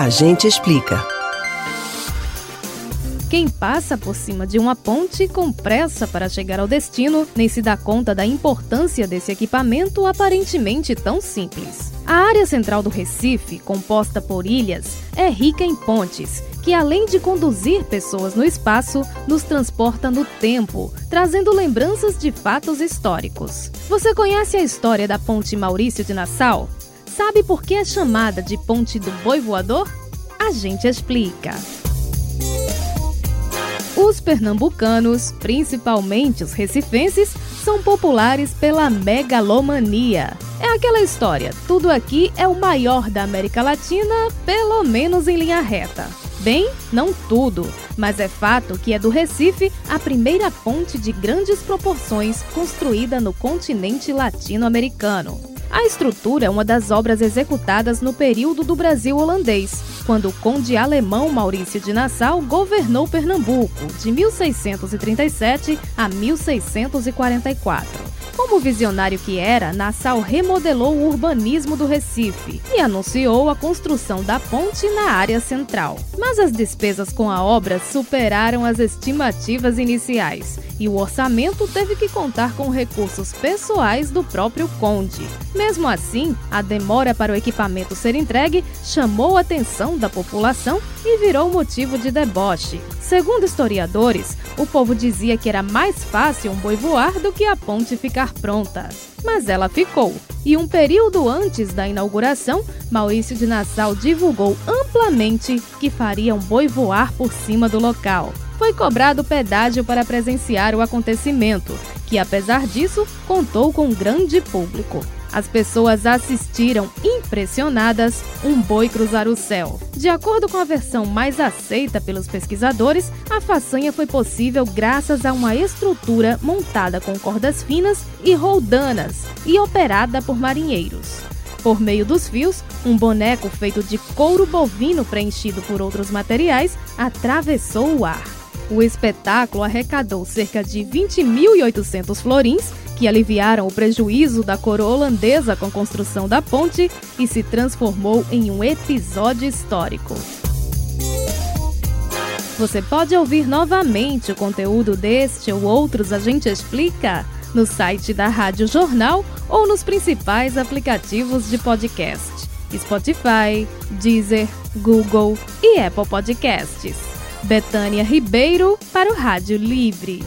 A gente explica. Quem passa por cima de uma ponte com pressa para chegar ao destino nem se dá conta da importância desse equipamento aparentemente tão simples. A área central do Recife, composta por ilhas, é rica em pontes, que além de conduzir pessoas no espaço, nos transporta no tempo, trazendo lembranças de fatos históricos. Você conhece a história da Ponte Maurício de Nassau? Sabe por que é chamada de Ponte do Boi Voador? A gente explica. Os pernambucanos, principalmente os recifenses, são populares pela megalomania. É aquela história: tudo aqui é o maior da América Latina, pelo menos em linha reta. Bem, não tudo, mas é fato que é do Recife a primeira ponte de grandes proporções construída no continente latino-americano. A estrutura é uma das obras executadas no período do Brasil holandês, quando o conde alemão Maurício de Nassau governou Pernambuco, de 1637 a 1644. Como visionário que era, Nassau remodelou o urbanismo do Recife e anunciou a construção da ponte na área central. Mas as despesas com a obra superaram as estimativas iniciais e o orçamento teve que contar com recursos pessoais do próprio conde. Mesmo assim, a demora para o equipamento ser entregue chamou a atenção da população e virou motivo de deboche. Segundo historiadores, o povo dizia que era mais fácil um boi voar do que a ponte ficar pronta. Mas ela ficou. E um período antes da inauguração, Maurício de Nassau divulgou amplamente que faria um boi voar por cima do local. Foi cobrado pedágio para presenciar o acontecimento, que apesar disso contou com um grande público. As pessoas assistiram, impressionadas, um boi cruzar o céu. De acordo com a versão mais aceita pelos pesquisadores, a façanha foi possível graças a uma estrutura montada com cordas finas e roldanas e operada por marinheiros. Por meio dos fios, um boneco feito de couro bovino preenchido por outros materiais atravessou o ar. O espetáculo arrecadou cerca de 20.800 florins que aliviaram o prejuízo da coroa holandesa com a construção da ponte e se transformou em um episódio histórico. Você pode ouvir novamente o conteúdo deste ou outros A Gente Explica no site da Rádio Jornal ou nos principais aplicativos de podcast: Spotify, Deezer, Google e Apple Podcasts. Betânia Ribeiro para o Rádio Livre.